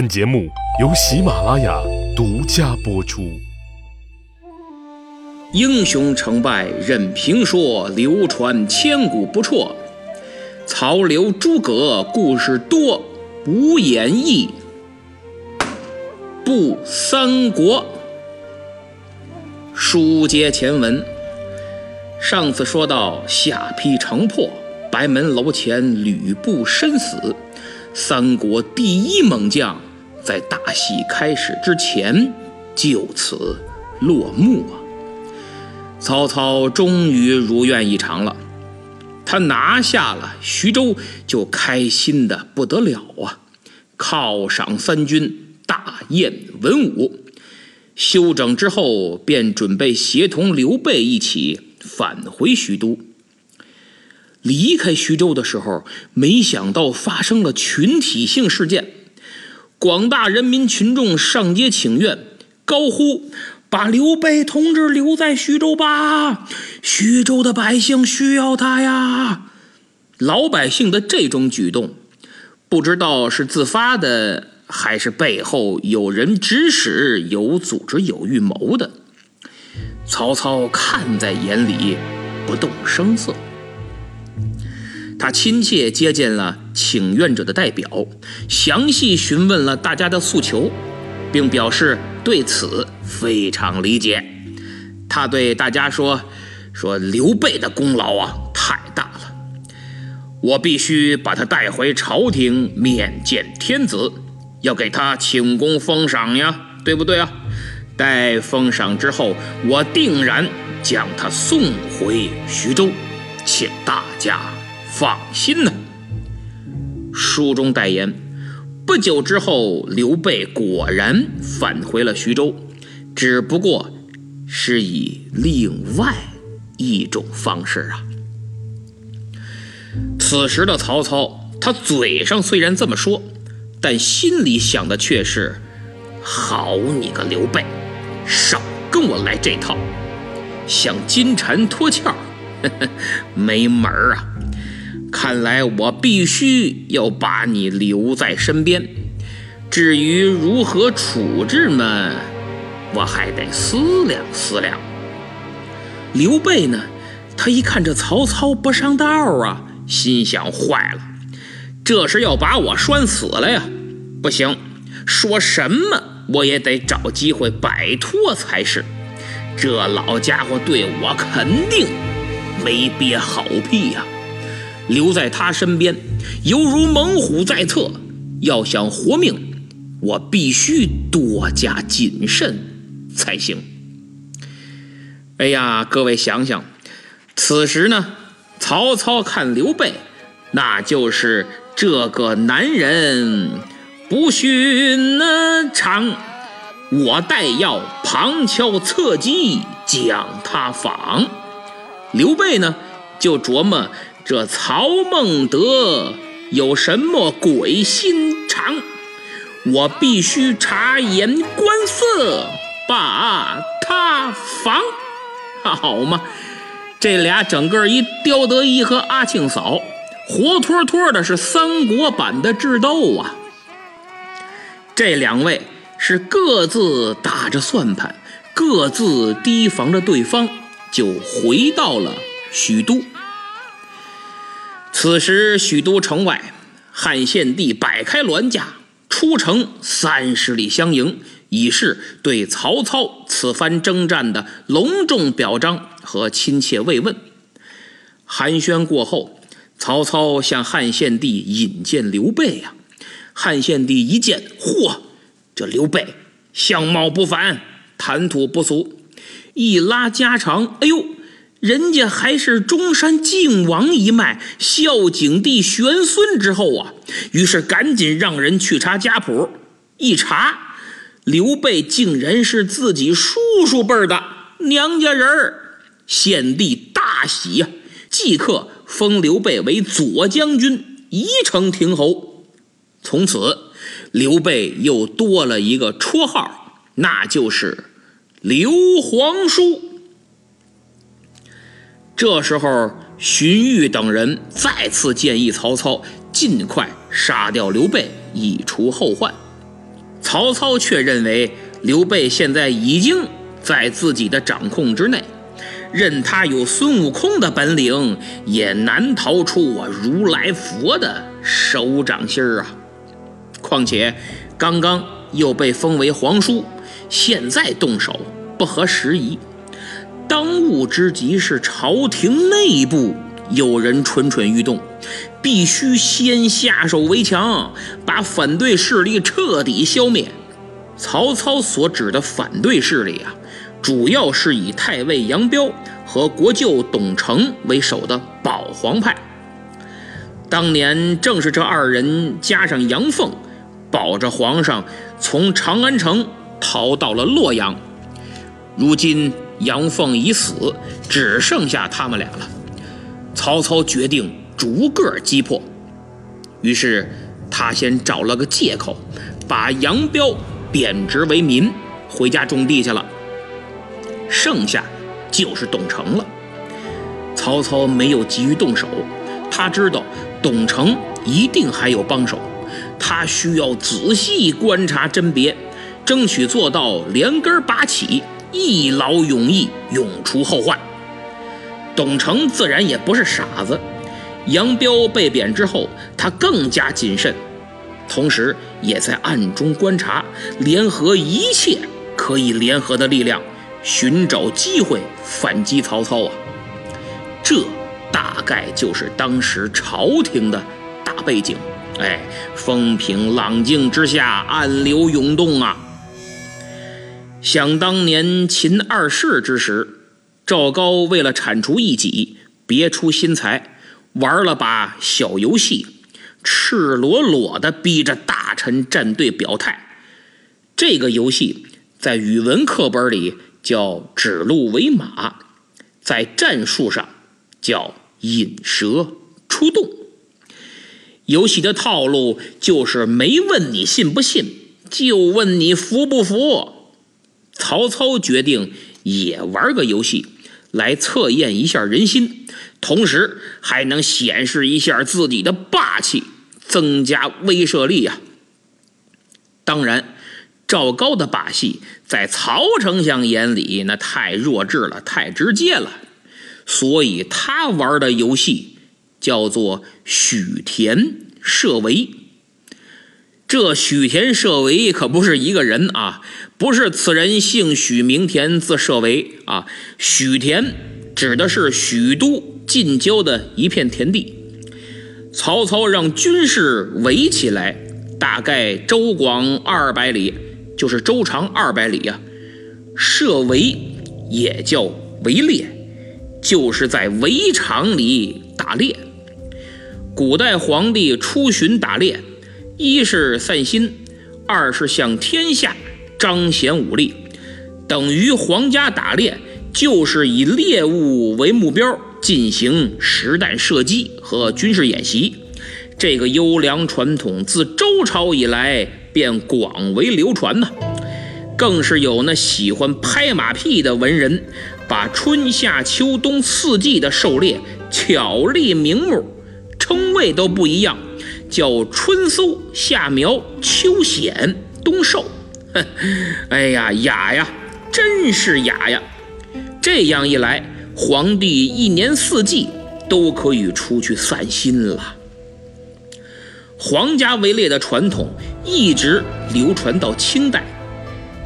本节目由喜马拉雅独家播出。英雄成败任评说，流传千古不辍。曹刘诸葛故事多，无演义不三国。书接前文，上次说到下邳城破，白门楼前吕布身死，三国第一猛将。在大戏开始之前，就此落幕啊！曹操终于如愿以偿了，他拿下了徐州，就开心的不得了啊！犒赏三军，大宴文武，休整之后，便准备协同刘备一起返回徐都。离开徐州的时候，没想到发生了群体性事件。广大人民群众上街请愿，高呼：“把刘备同志留在徐州吧！徐州的百姓需要他呀！”老百姓的这种举动，不知道是自发的，还是背后有人指使、有组织、有预谋的。曹操看在眼里，不动声色。他亲切接见了请愿者的代表，详细询问了大家的诉求，并表示对此非常理解。他对大家说：“说刘备的功劳啊太大了，我必须把他带回朝廷面见天子，要给他请功封赏呀，对不对啊？待封赏之后，我定然将他送回徐州，请大家。”放心呐，书中代言。不久之后，刘备果然返回了徐州，只不过是以另外一种方式啊。此时的曹操，他嘴上虽然这么说，但心里想的却是：好你个刘备，少跟我来这套，想金蝉脱壳，没门儿啊！看来我必须要把你留在身边。至于如何处置嘛，我还得思量思量。刘备呢，他一看这曹操不上道啊，心想：坏了，这是要把我拴死了呀！不行，说什么我也得找机会摆脱才是。这老家伙对我肯定没憋好屁呀！留在他身边，犹如猛虎在侧。要想活命，我必须多加谨慎才行。哎呀，各位想想，此时呢，曹操看刘备，那就是这个男人不寻常，我待要旁敲侧击将他访。刘备呢，就琢磨。这曹孟德有什么鬼心肠？我必须察言观色，把他防。好嘛，这俩整个一刁德一和阿庆嫂，活脱脱的是三国版的智斗啊！这两位是各自打着算盘，各自提防着对方，就回到了许都。此时，许都城外，汉献帝摆开銮驾出城三十里相迎，以示对曹操此番征战的隆重表彰和亲切慰问。寒暄过后，曹操向汉献帝引荐刘备呀。汉献帝一见，嚯，这刘备相貌不凡，谈吐不俗，一拉家常，哎呦！人家还是中山靖王一脉，孝景帝玄孙之后啊，于是赶紧让人去查家谱，一查，刘备竟然是自己叔叔辈儿的娘家人儿，献帝大喜呀，即刻封刘备为左将军，宜城亭侯。从此，刘备又多了一个绰号，那就是刘皇叔。这时候，荀彧等人再次建议曹操尽快杀掉刘备，以除后患。曹操却认为刘备现在已经在自己的掌控之内，任他有孙悟空的本领，也难逃出我如来佛的手掌心儿啊！况且刚刚又被封为皇叔，现在动手不合时宜。当务之急是朝廷内部有人蠢蠢欲动。必须先下手为强，把反对势力彻底消灭。曹操所指的反对势力啊，主要是以太尉杨彪和国舅董承为首的保皇派。当年正是这二人加上杨凤，保着皇上从长安城逃到了洛阳。如今杨凤已死，只剩下他们俩了。曹操决定。逐个击破，于是他先找了个借口，把杨彪贬职为民，回家种地去了。剩下就是董承了。曹操没有急于动手，他知道董承一定还有帮手，他需要仔细观察甄别，争取做到连根拔起，一劳永逸，永除后患。董承自然也不是傻子。杨彪被贬之后，他更加谨慎，同时也在暗中观察，联合一切可以联合的力量，寻找机会反击曹操啊！这大概就是当时朝廷的大背景。哎，风平浪静之下，暗流涌动啊！想当年秦二世之时，赵高为了铲除异己，别出心裁。玩了把小游戏，赤裸裸地逼着大臣站队表态。这个游戏在语文课本里叫“指鹿为马”，在战术上叫“引蛇出洞”。游戏的套路就是没问你信不信，就问你服不服。曹操决定也玩个游戏，来测验一下人心。同时还能显示一下自己的霸气，增加威慑力呀。当然，赵高的把戏在曹丞相眼里那太弱智了，太直接了，所以他玩的游戏叫做许田设围。这许田设围可不是一个人啊，不是此人姓许名田字设围啊，许田指的是许都。近郊的一片田地，曹操让军士围起来，大概周广二百里，就是周长二百里呀。设围也叫围猎，就是在围场里打猎。古代皇帝出巡打猎，一是散心，二是向天下彰显武力，等于皇家打猎就是以猎物为目标。进行实弹射击和军事演习，这个优良传统自周朝以来便广为流传呢。更是有那喜欢拍马屁的文人，把春夏秋冬四季的狩猎巧立名目，称谓都不一样，叫春搜、夏苗、秋显、冬狩。哎呀，雅呀，真是雅呀！这样一来。皇帝一年四季都可以出去散心了。皇家围猎的传统一直流传到清代，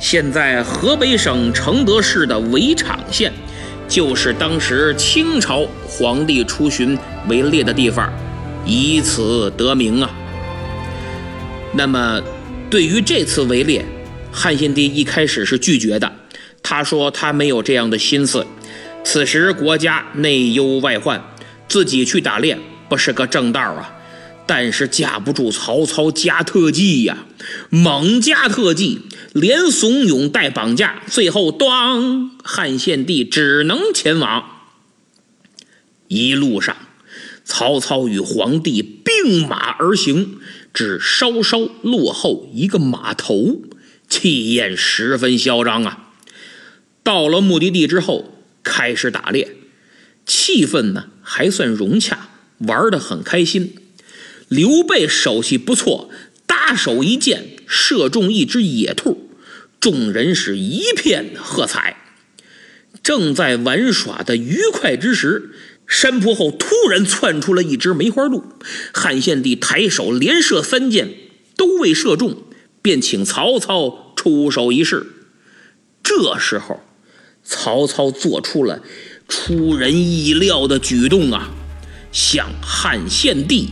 现在河北省承德市的围场县，就是当时清朝皇帝出巡围猎的地方，以此得名啊。那么，对于这次围猎，汉献帝一开始是拒绝的，他说他没有这样的心思。此时国家内忧外患，自己去打猎不是个正道啊！但是架不住曹操加特技呀，猛加特技，连怂恿带绑架，最后咣，汉献帝只能前往。一路上，曹操与皇帝并马而行，只稍稍落后一个马头，气焰十分嚣张啊！到了目的地之后。开始打猎，气氛呢还算融洽，玩得很开心。刘备手气不错，搭手一箭，射中一只野兔，众人是一片喝彩。正在玩耍的愉快之时，山坡后突然窜出了一只梅花鹿。汉献帝抬手连射三箭，都未射中，便请曹操出手一试。这时候，曹操做出了出人意料的举动啊，向汉献帝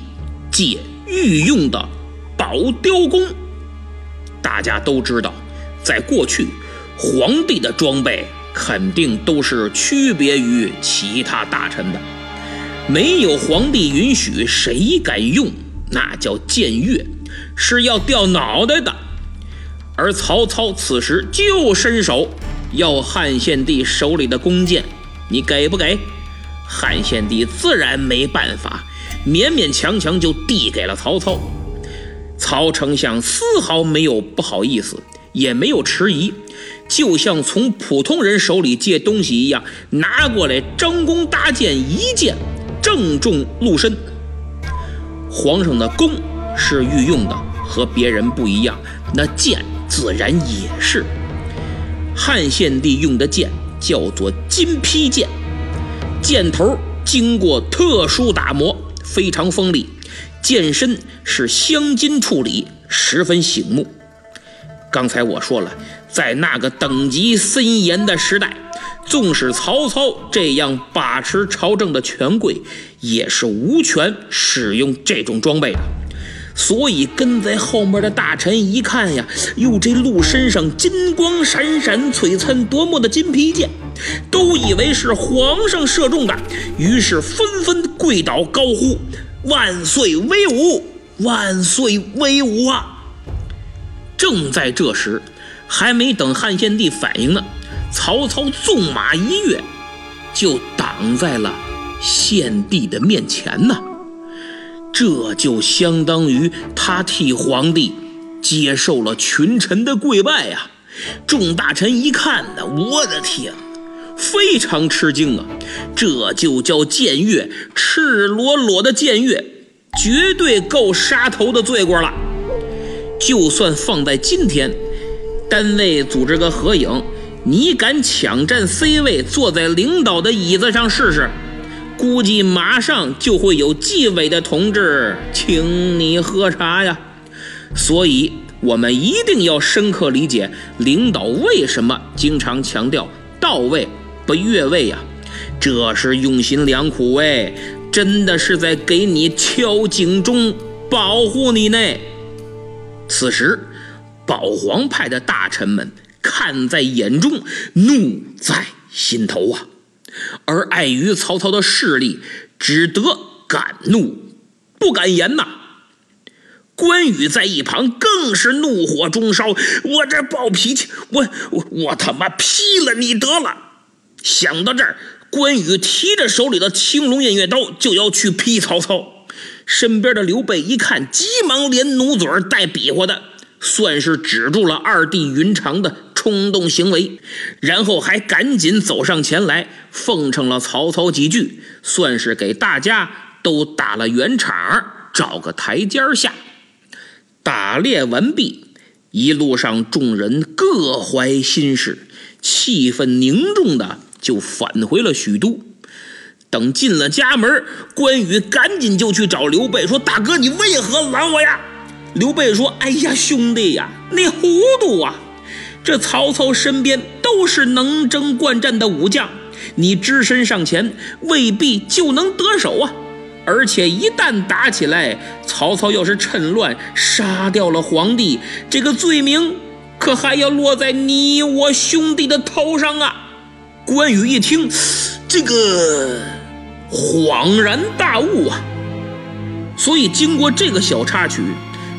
借御用的宝雕弓。大家都知道，在过去，皇帝的装备。肯定都是区别于其他大臣的，没有皇帝允许，谁敢用？那叫僭越，是要掉脑袋的。而曹操此时就伸手要汉献帝手里的弓箭，你给不给？汉献帝自然没办法，勉勉强强就递给了曹操。曹丞相丝毫没有不好意思，也没有迟疑。就像从普通人手里借东西一样，拿过来，张弓搭箭，一箭正中鹿身。皇上的弓是御用的，和别人不一样，那箭自然也是。汉献帝用的箭叫做金披箭，箭头经过特殊打磨，非常锋利，箭身是镶金处理，十分醒目。刚才我说了。在那个等级森严的时代，纵使曹操这样把持朝政的权贵，也是无权使用这种装备的。所以跟在后面的大臣一看呀，哟，这鹿身上金光闪闪、璀璨夺目的金皮剑，都以为是皇上射中的，于是纷纷跪倒高呼：“万岁威武！万岁威武啊！”正在这时。还没等汉献帝反应呢，曹操纵马一跃，就挡在了献帝的面前呢。这就相当于他替皇帝接受了群臣的跪拜呀！众大臣一看呢，我的天，非常吃惊啊！这就叫僭越，赤裸裸的僭越，绝对够杀头的罪过了。就算放在今天。单位组织个合影，你敢抢占 C 位，坐在领导的椅子上试试？估计马上就会有纪委的同志请你喝茶呀。所以，我们一定要深刻理解领导为什么经常强调到位不越位呀？这是用心良苦哎，真的是在给你敲警钟，保护你呢。此时。保皇派的大臣们看在眼中，怒在心头啊！而碍于曹操的势力，只得敢怒不敢言呐。关羽在一旁更是怒火中烧：“我这暴脾气，我我我他妈劈了你得了！”想到这儿，关羽提着手里的青龙偃月刀就要去劈曹操。身边的刘备一看，急忙连努嘴带比划的。算是止住了二弟云长的冲动行为，然后还赶紧走上前来奉承了曹操几句，算是给大家都打了圆场，找个台阶下。打猎完毕，一路上众人各怀心事，气氛凝重的就返回了许都。等进了家门，关羽赶紧就去找刘备说：“大哥，你为何拦我呀？”刘备说：“哎呀，兄弟呀，你糊涂啊！这曹操身边都是能征惯战的武将，你只身上前未必就能得手啊！而且一旦打起来，曹操要是趁乱杀掉了皇帝，这个罪名可还要落在你我兄弟的头上啊！”关羽一听，这个恍然大悟啊！所以经过这个小插曲。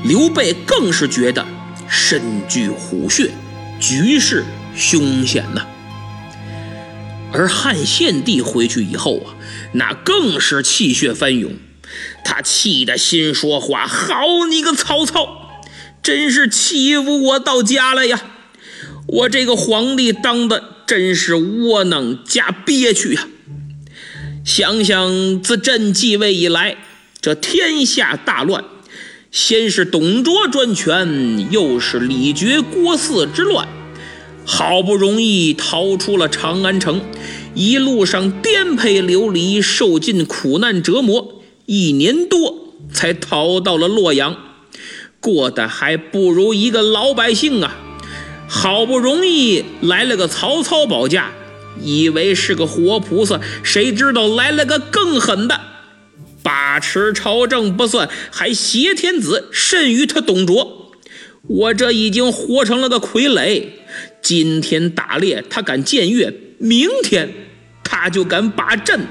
刘备更是觉得身具虎穴，局势凶险呐。而汉献帝回去以后啊，那更是气血翻涌，他气得心说话：“好你个曹操，真是欺负我到家了呀！我这个皇帝当的真是窝囊加憋屈呀！想想自朕继位以来，这天下大乱。”先是董卓专权，又是李傕郭汜之乱，好不容易逃出了长安城，一路上颠沛流离，受尽苦难折磨，一年多才逃到了洛阳，过得还不如一个老百姓啊！好不容易来了个曹操保驾，以为是个活菩萨，谁知道来了个更狠的，把持朝政不算，还挟天子，甚于他董卓。我这已经活成了个傀儡，今天打猎他敢僭越，明天他就敢把朕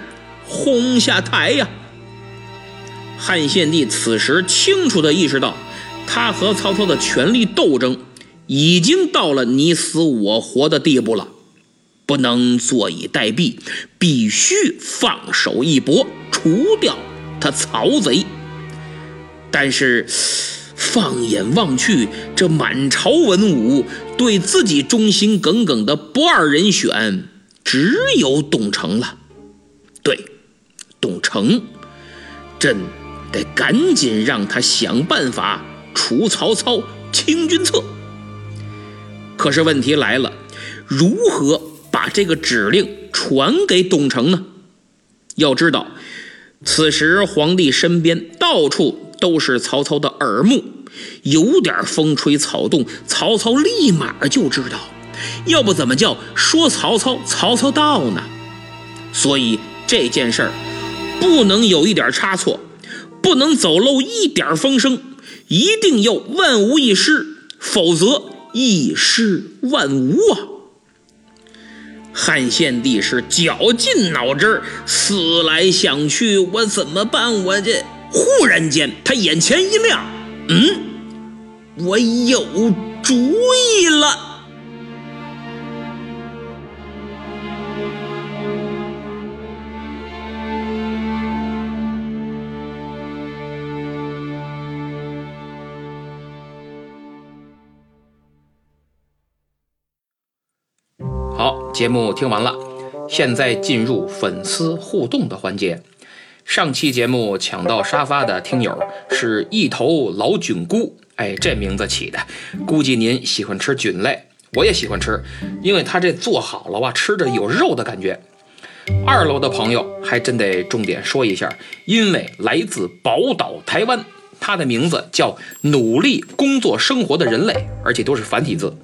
轰下台呀！汉献帝此时清楚地意识到，他和曹操的权力斗争。已经到了你死我活的地步了，不能坐以待毙，必须放手一搏，除掉他曹贼。但是，放眼望去，这满朝文武对自己忠心耿耿的不二人选，只有董承了。对，董承，朕得赶紧让他想办法除曹操，清君侧。可是问题来了，如何把这个指令传给董承呢？要知道，此时皇帝身边到处都是曹操的耳目，有点风吹草动，曹操立马就知道。要不怎么叫说曹操，曹操到呢？所以这件事儿不能有一点差错，不能走漏一点风声，一定要万无一失，否则。一失万无啊！汉献帝是绞尽脑汁思来想去，我怎么办？我这忽然间，他眼前一亮，嗯，我有主意了。节目听完了，现在进入粉丝互动的环节。上期节目抢到沙发的听友是一头老菌菇，哎，这名字起的，估计您喜欢吃菌类，我也喜欢吃，因为它这做好了哇，吃着有肉的感觉。二楼的朋友还真得重点说一下，因为来自宝岛台湾，他的名字叫努力工作生活的人类，而且都是繁体字。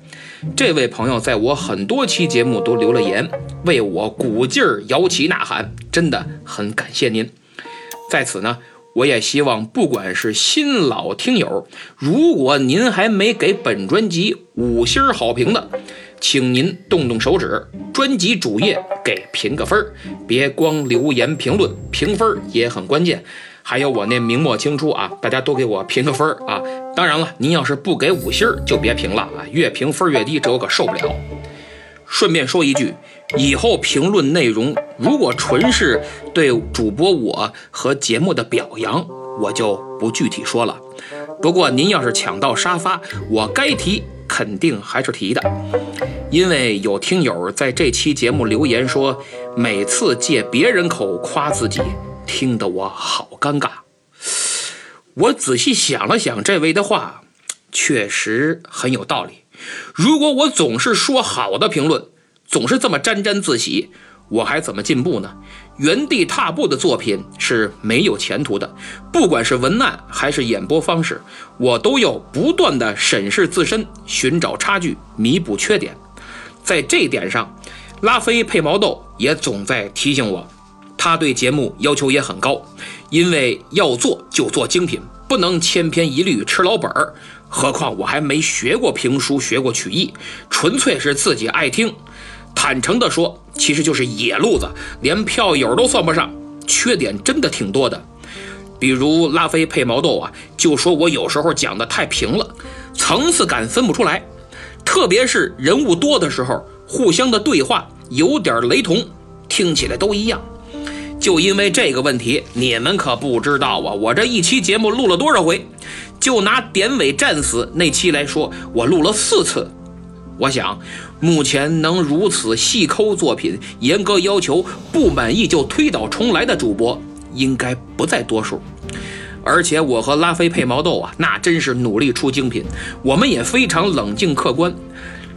这位朋友在我很多期节目都留了言，为我鼓劲儿摇旗呐喊，真的很感谢您。在此呢，我也希望不管是新老听友，如果您还没给本专辑五星好评的，请您动动手指，专辑主页给评个分儿，别光留言评论，评分也很关键。还有我那明末清初啊，大家都给我评个分儿啊！当然了，您要是不给五星儿就别评了啊，越评分越低，这我可受不了。顺便说一句，以后评论内容如果纯是对主播我和节目的表扬，我就不具体说了。不过您要是抢到沙发，我该提肯定还是提的，因为有听友在这期节目留言说，每次借别人口夸自己。听得我好尴尬。我仔细想了想，这位的话确实很有道理。如果我总是说好的评论，总是这么沾沾自喜，我还怎么进步呢？原地踏步的作品是没有前途的。不管是文案还是演播方式，我都要不断的审视自身，寻找差距，弥补缺点。在这点上，拉菲配毛豆也总在提醒我。他对节目要求也很高，因为要做就做精品，不能千篇一律吃老本儿。何况我还没学过评书，学过曲艺，纯粹是自己爱听。坦诚地说，其实就是野路子，连票友都算不上。缺点真的挺多的，比如拉菲配毛豆啊，就说我有时候讲的太平了，层次感分不出来，特别是人物多的时候，互相的对话有点雷同，听起来都一样。就因为这个问题，你们可不知道啊！我这一期节目录了多少回？就拿典韦战死那期来说，我录了四次。我想，目前能如此细抠作品、严格要求，不满意就推倒重来的主播，应该不在多数。而且我和拉菲配毛豆啊，那真是努力出精品。我们也非常冷静客观，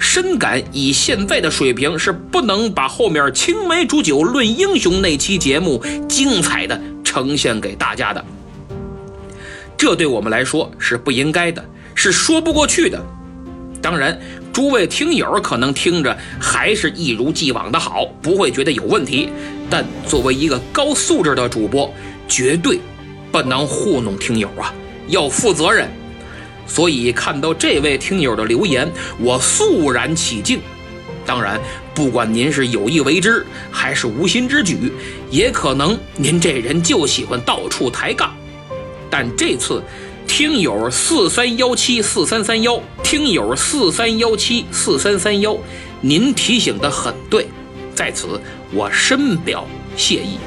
深感以现在的水平是不能把后面青梅煮酒论英雄那期节目精彩的呈现给大家的。这对我们来说是不应该的，是说不过去的。当然，诸位听友可能听着还是一如既往的好，不会觉得有问题。但作为一个高素质的主播，绝对不能糊弄听友啊，要负责任。所以看到这位听友的留言，我肃然起敬。当然，不管您是有意为之还是无心之举，也可能您这人就喜欢到处抬杠。但这次，听友四三幺七四三三幺，听友四三幺七四三三幺，您提醒的很对，在此我深表谢意。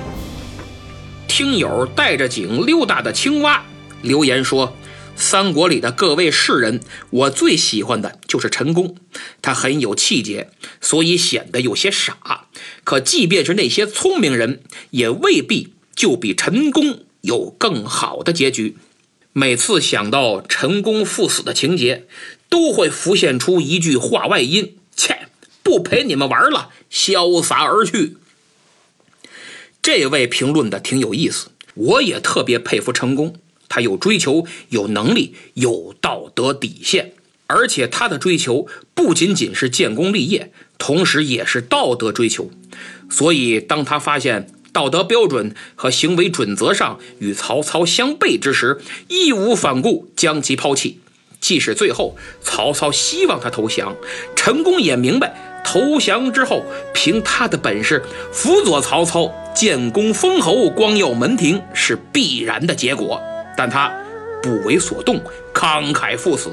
听友带着井溜达的青蛙留言说：“三国里的各位士人，我最喜欢的就是陈宫，他很有气节，所以显得有些傻。可即便是那些聪明人，也未必就比陈宫。”有更好的结局。每次想到陈宫赴死的情节，都会浮现出一句话外音：“切，不陪你们玩了，潇洒而去。”这位评论的挺有意思，我也特别佩服陈宫。他有追求，有能力，有道德底线，而且他的追求不仅仅是建功立业，同时也是道德追求。所以，当他发现。道德标准和行为准则上与曹操相悖之时，义无反顾将其抛弃。即使最后曹操希望他投降，陈宫也明白投降之后凭他的本事辅佐曹操建功封侯、光耀门庭是必然的结果。但他不为所动，慷慨赴死。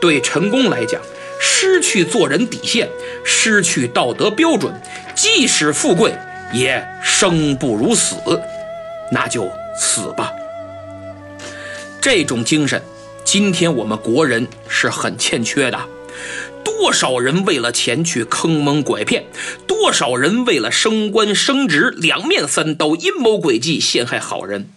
对陈宫来讲，失去做人底线，失去道德标准，即使富贵。也生不如死，那就死吧。这种精神，今天我们国人是很欠缺的。多少人为了钱去坑蒙拐骗，多少人为了升官升职，两面三刀，阴谋诡计陷害好人。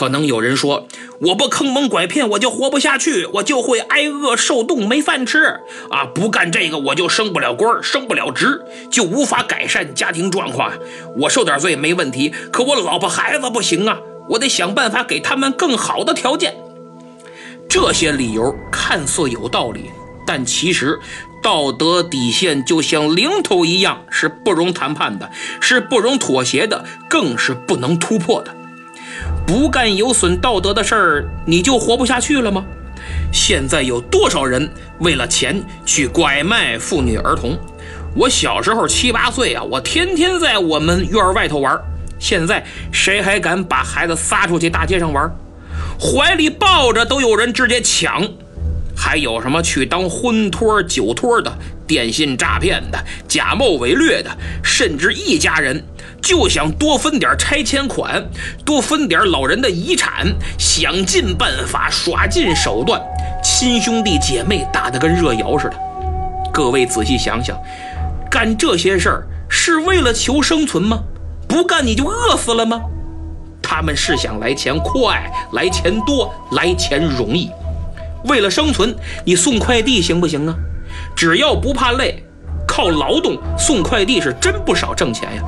可能有人说，我不坑蒙拐骗，我就活不下去，我就会挨饿受冻，没饭吃啊！不干这个，我就升不了官，升不了职，就无法改善家庭状况。我受点罪没问题，可我老婆孩子不行啊！我得想办法给他们更好的条件。这些理由看似有道理，但其实道德底线就像零头一样，是不容谈判的，是不容妥协的，更是不能突破的。不干有损道德的事儿，你就活不下去了吗？现在有多少人为了钱去拐卖妇女儿童？我小时候七八岁啊，我天天在我们院外头玩。现在谁还敢把孩子撒出去大街上玩？怀里抱着都有人直接抢。还有什么去当婚托、酒托的、电信诈骗的、假冒伪劣的，甚至一家人。就想多分点拆迁款，多分点老人的遗产，想尽办法，耍尽手段，亲兄弟姐妹打得跟热窑似的。各位仔细想想，干这些事儿是为了求生存吗？不干你就饿死了吗？他们是想来钱快，来钱多，来钱容易。为了生存，你送快递行不行啊？只要不怕累，靠劳动送快递是真不少挣钱呀。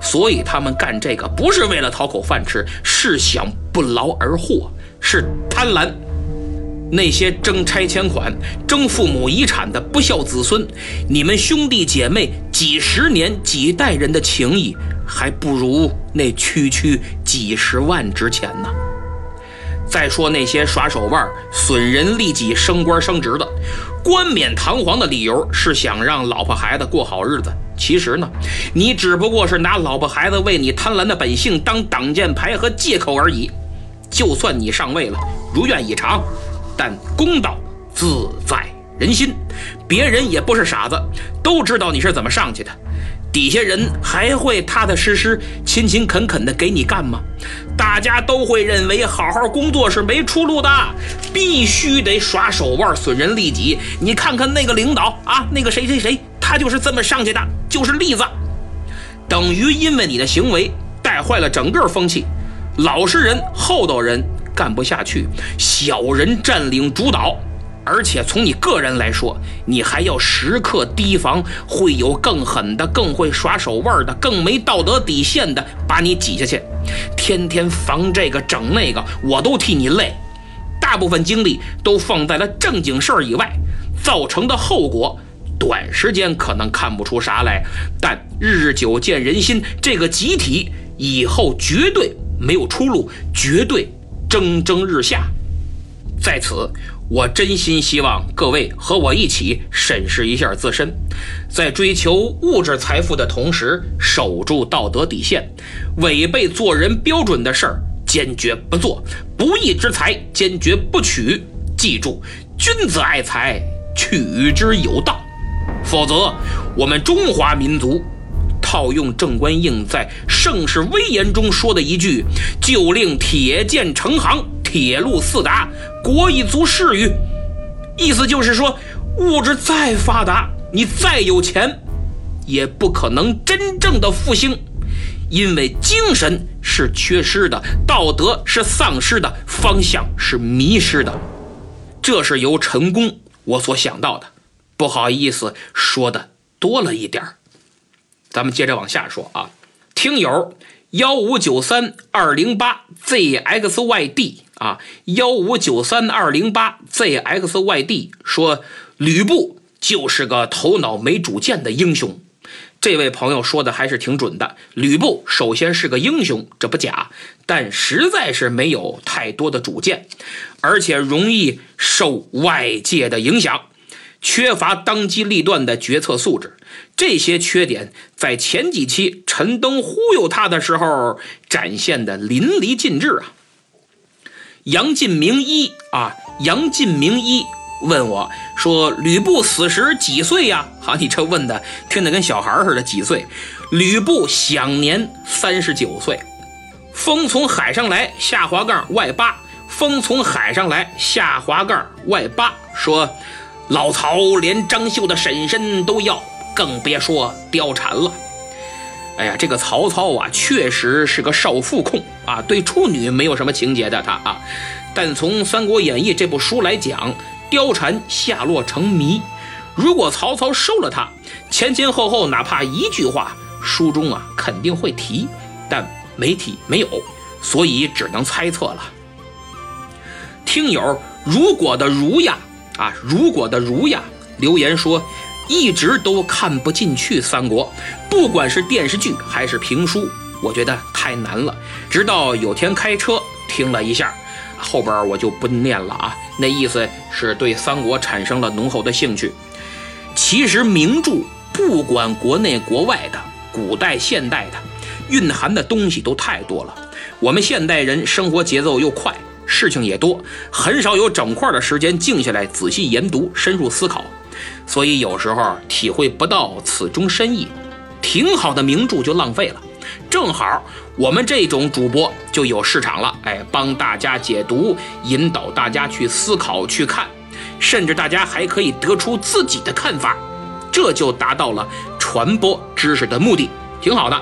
所以他们干这个不是为了讨口饭吃，是想不劳而获，是贪婪。那些争拆迁款、争父母遗产的不孝子孙，你们兄弟姐妹几十年、几代人的情谊，还不如那区区几十万值钱呢。再说那些耍手腕、损人利己、升官升职的，冠冕堂皇的理由是想让老婆孩子过好日子。其实呢，你只不过是拿老婆孩子为你贪婪的本性当挡箭牌和借口而已。就算你上位了，如愿以偿，但公道自在人心，别人也不是傻子，都知道你是怎么上去的。底下人还会踏踏实实、勤勤恳恳地给你干吗？大家都会认为好好工作是没出路的，必须得耍手腕、损人利己。你看看那个领导啊，那个谁谁谁。他就是这么上去的，就是例子，等于因为你的行为带坏了整个风气。老实人、厚道人干不下去，小人占领主导。而且从你个人来说，你还要时刻提防会有更狠的、更会耍手腕的、更没道德底线的把你挤下去。天天防这个整那个，我都替你累。大部分精力都放在了正经事儿以外，造成的后果，短时间可能看不出啥来，但日久见人心，这个集体以后绝对没有出路，绝对蒸蒸日下。在此。我真心希望各位和我一起审视一下自身，在追求物质财富的同时，守住道德底线，违背做人标准的事儿坚决不做，不义之财坚决不取。记住，君子爱财，取之有道，否则我们中华民族。套用郑观应在《盛世威严》中说的一句：“就令铁剑成行，铁路四达，国一足恃于。”意思就是说，物质再发达，你再有钱，也不可能真正的复兴，因为精神是缺失的，道德是丧失的，方向是迷失的。这是由陈功我所想到的，不好意思，说的多了一点。咱们接着往下说啊，听友幺五九三二零八 zxyd 啊，幺五九三二零八 zxyd 说吕布就是个头脑没主见的英雄。这位朋友说的还是挺准的，吕布首先是个英雄，这不假，但实在是没有太多的主见，而且容易受外界的影响。缺乏当机立断的决策素质，这些缺点在前几期陈登忽悠他的时候展现的淋漓尽致啊！杨进明一啊，杨进明一问我说：“吕布死时几岁呀？”好，你这问的听得跟小孩似的，几岁？吕布享年三十九岁。风从海上来，下滑杠外八。风从海上来，下滑杠外八说。老曹连张绣的婶婶都要，更别说貂蝉了。哎呀，这个曹操啊，确实是个少妇控啊，对处女没有什么情节的他啊。但从《三国演义》这部书来讲，貂蝉下落成谜。如果曹操收了她，前前后后哪怕一句话，书中啊肯定会提，但没提，没有，所以只能猜测了。听友，如果的如呀。啊，如果的如呀，留言说一直都看不进去三国，不管是电视剧还是评书，我觉得太难了。直到有天开车听了一下，后边我就不念了啊。那意思是对三国产生了浓厚的兴趣。其实名著不管国内国外的，古代现代的，蕴含的东西都太多了。我们现代人生活节奏又快。事情也多，很少有整块的时间静下来仔细研读、深入思考，所以有时候体会不到此中深意，挺好的名著就浪费了。正好我们这种主播就有市场了，哎，帮大家解读，引导大家去思考、去看，甚至大家还可以得出自己的看法，这就达到了传播知识的目的，挺好的。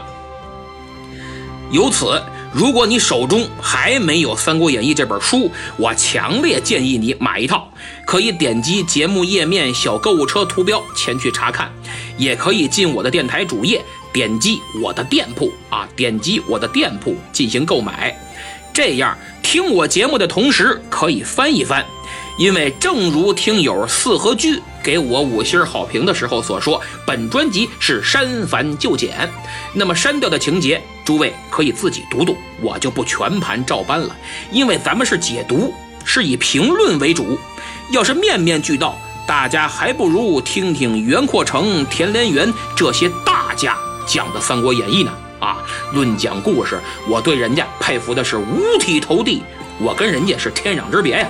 由此。如果你手中还没有《三国演义》这本书，我强烈建议你买一套。可以点击节目页面小购物车图标前去查看，也可以进我的电台主页，点击我的店铺啊，点击我的店铺进行购买。这样听我节目的同时可以翻一翻，因为正如听友四合居给我五星好评的时候所说，本专辑是删繁就简，那么删掉的情节。诸位可以自己读读，我就不全盘照搬了，因为咱们是解读，是以评论为主。要是面面俱到，大家还不如听听袁阔成、田连元这些大家讲的《三国演义》呢。啊，论讲故事，我对人家佩服的是五体投地，我跟人家是天壤之别呀。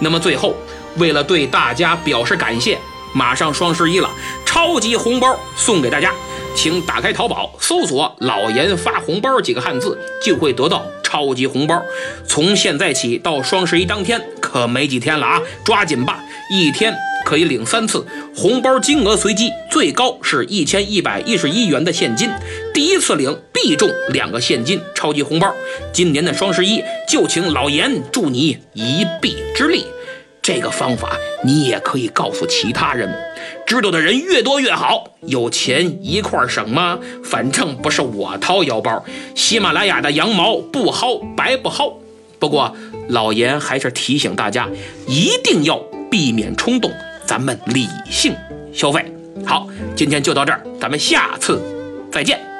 那么最后，为了对大家表示感谢，马上双十一了，超级红包送给大家。请打开淘宝，搜索“老严发红包”几个汉字，就会得到超级红包。从现在起到双十一当天。可没几天了啊，抓紧吧！一天可以领三次，红包金额随机，最高是一千一百一十一元的现金。第一次领必中两个现金超级红包。今年的双十一就请老严助你一臂之力。这个方法你也可以告诉其他人，知道的人越多越好。有钱一块省吗？反正不是我掏腰包。喜马拉雅的羊毛不薅白不薅。不过老严还是提醒大家，一定要避免冲动，咱们理性消费。好，今天就到这儿，咱们下次再见。